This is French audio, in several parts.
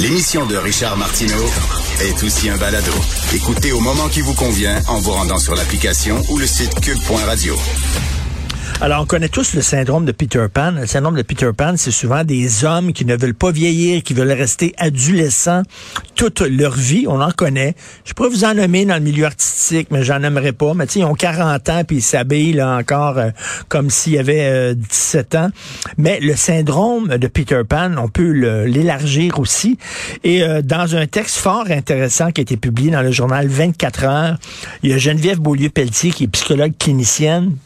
L'émission de Richard Martineau est aussi un balado. Écoutez au moment qui vous convient en vous rendant sur l'application ou le site cube.radio. Alors, on connaît tous le syndrome de Peter Pan. Le syndrome de Peter Pan, c'est souvent des hommes qui ne veulent pas vieillir, qui veulent rester adolescents toute leur vie. On en connaît. Je pourrais vous en nommer dans le milieu artistique, mais j'en aimerais pas. Mais tu sais, ils ont 40 ans puis ils s'habillent là encore euh, comme s'il y avait 17 ans. Mais le syndrome de Peter Pan, on peut l'élargir aussi. Et euh, dans un texte fort intéressant qui a été publié dans le journal 24 heures, il y a Geneviève Beaulieu-Pelletier qui est psychologue clinicienne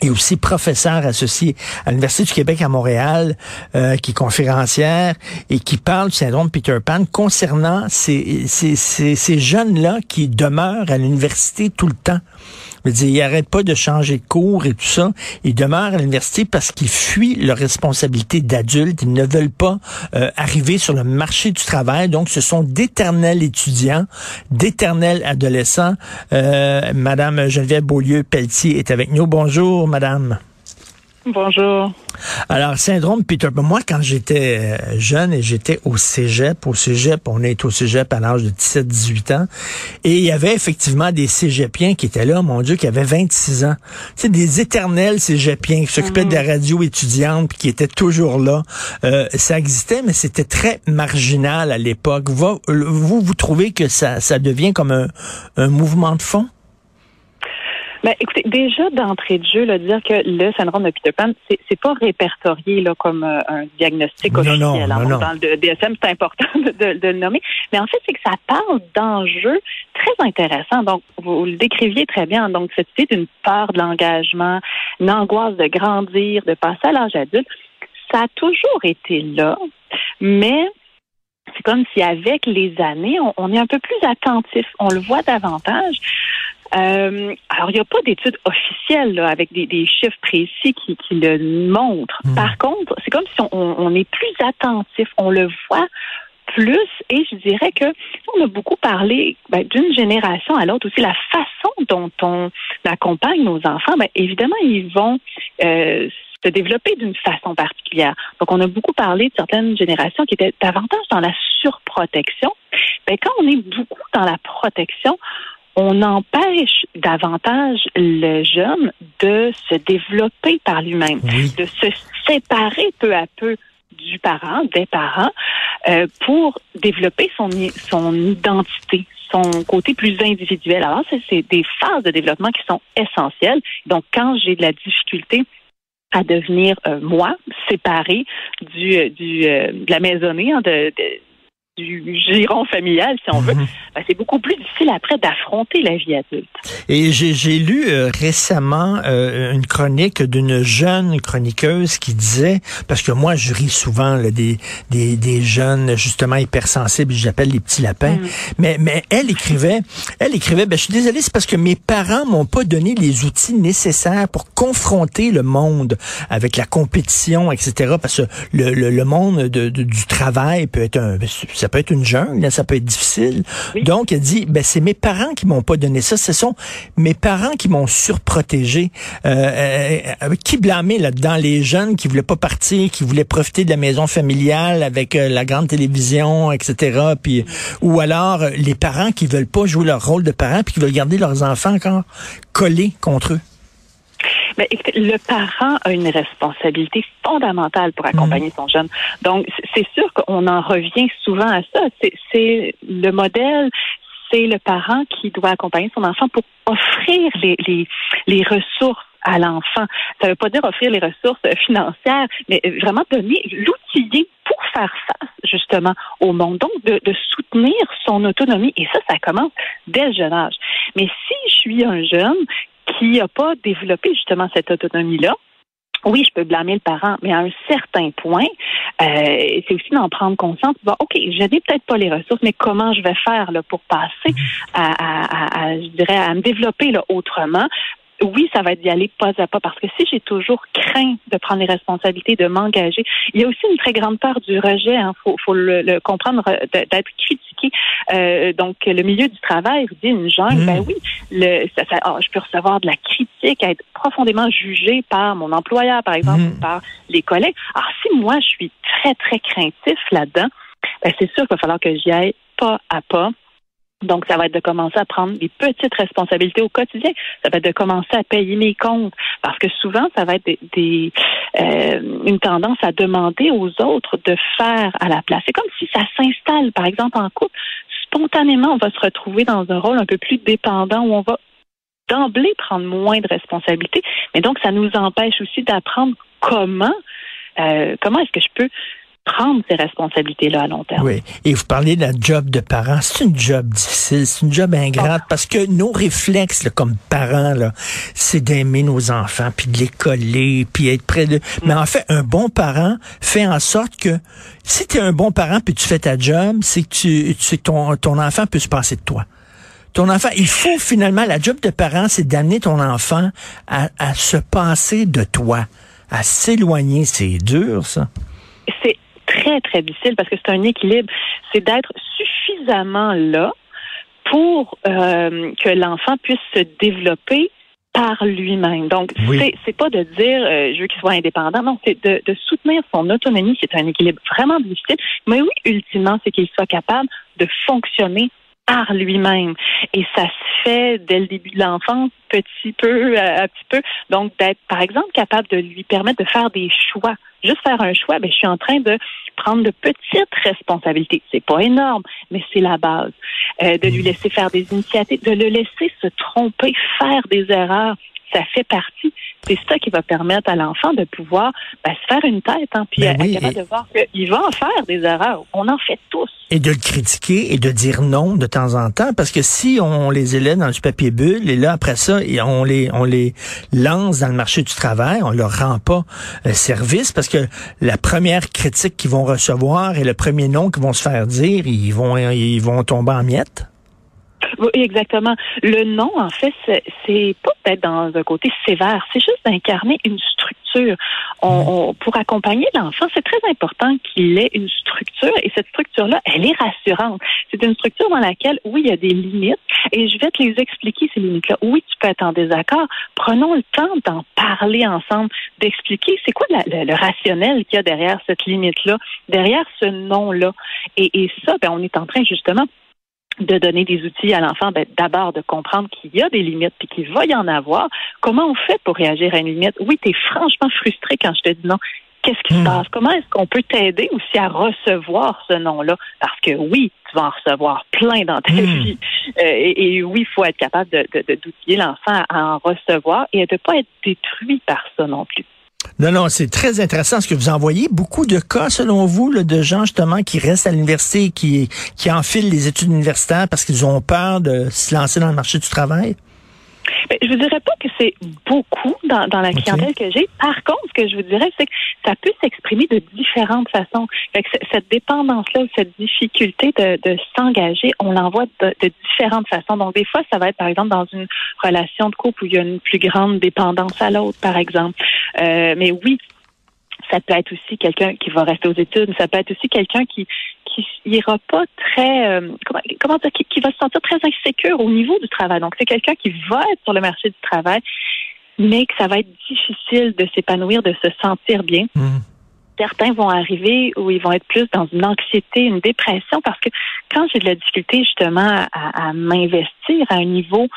et aussi professeur associé à l'Université du Québec à Montréal, euh, qui est conférencière et qui parle du syndrome Peter Pan concernant ces, ces, ces, ces jeunes-là qui demeurent à l'université tout le temps. Je veux dire, ils n'arrêtent pas de changer de cours et tout ça. Ils demeurent à l'université parce qu'ils fuient leurs responsabilités d'adultes. Ils ne veulent pas euh, arriver sur le marché du travail. Donc, ce sont d'éternels étudiants, d'éternels adolescents. Euh, Madame Geneviève Beaulieu-Pelletier est avec nous. Bonjour, Madame. Bonjour. Alors, syndrome Peter Pan. Moi, quand j'étais euh, jeune et j'étais au cégep, au cégep, on est au cégep à l'âge de 17-18 ans, et il y avait effectivement des cégepiens qui étaient là, mon Dieu, qui avaient 26 ans. C'est des éternels cégepiens qui s'occupaient de la mhm. radio étudiante puis qui étaient toujours là. Euh, ça existait, mais c'était très marginal à l'époque. Vous, vous, vous trouvez que ça, ça devient comme un, un mouvement de fond? Ben, écoutez, déjà d'entrée de jeu, là, dire que le syndrome de Peter Pan, c'est, pas répertorié là comme euh, un diagnostic officiel. Non, non, Dans le DSM, c'est important de, de, le nommer. Mais en fait, c'est que ça parle d'enjeux très intéressants. Donc, vous, le décriviez très bien. Donc, cette idée d'une peur de l'engagement, une angoisse de grandir, de passer à l'âge adulte, ça a toujours été là, mais comme si avec les années, on, on, est un peu plus attentif, on le voit davantage. Euh, alors, il n'y a pas d'études officielles avec des, chiffres précis qui, le montrent. Hmm. Par contre, c'est comme si on, est plus attentif, on le voit plus et je dirais que on a beaucoup parlé ben, d'une génération à l'autre aussi la façon dont on accompagne nos enfants. Ben, évidemment, ils vont euh, se développer d'une façon particulière. Donc, on a beaucoup parlé de certaines générations qui étaient davantage dans la surprotection. Ben, quand on est beaucoup dans la protection, on empêche davantage le jeune de se développer par lui-même, de se séparer peu à peu du parent, des parents, euh, pour développer son, son identité, son côté plus individuel. Alors, c'est des phases de développement qui sont essentielles. Donc, quand j'ai de la difficulté à devenir euh, moi, séparé du, euh, du de la maisonnée, hein, de, du giron familial, si on veut, mhm. ben, c'est beaucoup plus difficile après d'affronter la vie adulte. Et j'ai lu euh, récemment euh, une chronique d'une jeune chroniqueuse qui disait, parce que moi je ris souvent là, des, des, des, jeunes justement hypersensibles, j'appelle les petits lapins, mm. mais, mais elle écrivait, elle écrivait, ben, je suis désolée, c'est parce que mes parents m'ont pas donné les outils nécessaires pour confronter le monde avec la compétition, etc. Parce que le, le, le monde de, du travail peut être un, ça peut être une jungle, ça peut être difficile. Donc, elle dit, ben, c'est mes parents qui m'ont pas donné ça. Ce sont mes parents qui m'ont surprotégé. Euh, euh, euh qui blâmer là-dedans? Les jeunes qui voulaient pas partir, qui voulaient profiter de la maison familiale avec euh, la grande télévision, etc. Puis, ou alors les parents qui veulent pas jouer leur rôle de parents puis qui veulent garder leurs enfants encore collés contre eux. Mais le parent a une responsabilité fondamentale pour accompagner mhm. son jeune. Donc, c'est sûr qu'on en revient souvent à ça. C'est le modèle, c'est le parent qui doit accompagner son enfant pour offrir les, les, les ressources à l'enfant. Ça ne veut pas dire offrir les ressources financières, mais vraiment donner l'outiller pour faire face justement au monde. Donc, de, de, soutenir son autonomie. Et ça, ça commence dès le jeune âge. Mais si je suis un jeune qui n'a pas développé justement cette autonomie-là, oui, je peux blâmer le parent, mais à un certain point, euh, c'est aussi d'en prendre conscience. Bon, OK, je n'ai peut-être pas les ressources, mais comment je vais faire là, pour passer à, à, à, je dirais, à me développer là, autrement? oui, ça va être d'y aller pas à pas parce que si j'ai toujours craint de prendre les responsabilités, de m'engager, il y a aussi une très grande peur du rejet. Il hein, faut, faut le, comprendre, d'être critiqué. Euh, donc, le milieu du travail, vous dit une jungle, ben mmh. oui, le, ça, ça, oh, je peux recevoir de la critique, être profondément jugé par mon employeur, par exemple, mmh. ou par les collègues. Alors, si moi, je suis très, très craintif là-dedans, ben, c'est sûr qu'il va falloir que j'y aille pas à pas donc, ça va être de commencer à prendre des petites responsabilités au quotidien. Ça va être de commencer à payer mes comptes. Parce que souvent, ça va être des, euh, une tendance à demander aux autres de faire à la place. C'est comme si ça s'installe, par exemple, en couple. Spontanément, on va se retrouver dans un rôle un peu plus dépendant où on va d'emblée prendre moins de responsabilités. Mais donc, ça nous empêche aussi d'apprendre comment, euh, comment est-ce que je peux prendre ces responsabilités-là à long terme. Oui. Et vous parlez de la job de parent. C'est une job difficile, c'est une job ingrate parce que nos réflexes comme parents, là, c'est d'aimer nos enfants, puis de les coller, puis être près de... Mais en fait, un bon parent fait en sorte que si tu es un bon parent puis tu fais ta job, c'est que tu, tu ton, ton enfant peut se passer de toi ton enfant, il faut finalement, la job de parent, c'est d'amener ton enfant à, à, se passer de toi, à s'éloigner. C'est dur, ça. C'est très, très difficile parce que c'est un équilibre. C'est d'être suffisamment là pour euh, que l'enfant puisse se développer par lui-même. Donc, c'est, c'est pas de dire euh, je veux qu'il soit indépendant, non, c'est de, de soutenir son autonomie, c'est un équilibre vraiment difficile. Mais oui, ultimement, c'est qu'il soit capable de fonctionner par lui-même. Et ça se fait dès le début de l'enfance, petit peu à petit peu. Donc, d'être, par exemple, capable de lui permettre de faire des choix. Juste faire un choix, ben, je suis en train de prendre de petites responsabilités. C'est pas énorme, mais c'est la base. Euh, de lui laisser faire des initiatives, de le laisser se tromper, faire des erreurs. Ça fait partie c'est ça qui va permettre à l'enfant de pouvoir ben, se faire une tête, hein, puis ben être capable de voir qu'il va en faire des erreurs. On en fait tous. Et de le critiquer et de dire non de temps en temps, parce que si on les élève dans du papier bulle, et là, après ça, on les, on les lance dans le marché du travail, on leur rend pas euh, service, parce que la première critique qu'ils vont recevoir et le premier non qu'ils vont se faire dire, ils vont, ils vont tomber en miettes. Oui, exactement. Le nom, en fait, c'est pas peut-être dans un côté sévère, c'est juste d'incarner une structure. On, pour accompagner l'enfant, c'est très important qu'il ait une structure et cette structure-là, elle est rassurante. C'est une structure dans laquelle, oui, il y a des limites et je vais te les expliquer, ces limites-là. Oui, tu peux être en désaccord. Prenons le temps d'en parler ensemble, d'expliquer c'est quoi le, rationnel qu'il y a derrière cette limite-là, derrière ce nom-là. Et, et ça, ben, on est en train justement de donner des outils à l'enfant, ben, d'abord de comprendre qu'il y a des limites puis qu'il va y en avoir. Comment on fait pour réagir à une limite? Oui, tu es franchement frustré quand je te dis non. Qu'est-ce qui se hmm. passe? Comment est-ce qu'on peut t'aider aussi à recevoir ce nom-là? Parce que oui, tu vas en recevoir plein dans ta hmm. vie. Euh, et, oui, il faut être capable de, d'outiller l'enfant à en recevoir et de ne pas être détruit par ça non plus. Non, non, c'est très intéressant ce que vous envoyez. Beaucoup de cas, selon vous, de gens justement qui restent à l'université, qui, qui enfilent les études universitaires parce qu'ils ont peur de se lancer dans le marché du travail? Ben, je vous dirais pas que c'est beaucoup dans, dans la clientèle que j'ai. Par contre, ce que je vous dirais, c'est que ça peut s'exprimer de différentes façons. cette dépendance-là ou cette difficulté de, de s'engager, on l'envoie de, de, différentes façons. Donc, des fois, ça va être, par exemple, dans une relation de couple où il y a une plus grande dépendance à l'autre, par exemple. Euh, mais oui, ça peut être aussi quelqu'un qui va rester aux études, ça peut être aussi quelqu'un qui qui ira pas très euh, comment, comment dire qui, va se sentir très insécure au niveau du travail. Donc c'est quelqu'un qui va être sur le marché du travail, mais que ça va être difficile de s'épanouir, de se sentir bien. Mmh certains vont arriver où ils vont être plus dans une anxiété, une dépression, parce que quand j'ai de la difficulté justement à, m'investir à un niveau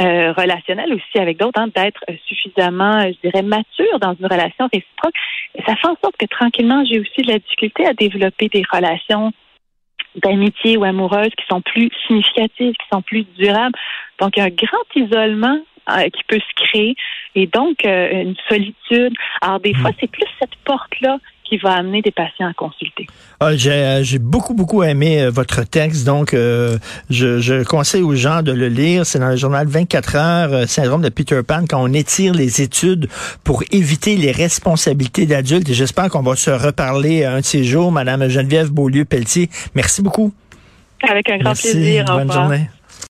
euh, relationnel aussi avec d'autres, hein, d'être suffisamment, je dirais, mature dans une relation réciproque, ça fait en sorte que tranquillement, j'ai aussi de la difficulté à développer des relations d'amitié ou amoureuses qui sont plus significatives, qui sont plus durables. Donc, un grand isolement euh, qui peut se créer et donc euh, une solitude. Alors, des mmh. fois, c'est plus cette porte-là qui va amener des patients à consulter. Ah, euh, j'ai beaucoup, beaucoup aimé euh, votre texte. Donc, euh, je, je, conseille aux gens de le lire. C'est dans le journal 24 heures, syndrome de Peter Pan, quand on étire les études pour éviter les responsabilités d'adultes. Et j'espère qu'on va se reparler un de ces jours. Madame Geneviève Beaulieu-Pelletier, merci beaucoup. Avec un grand plaisir. Bonne journée.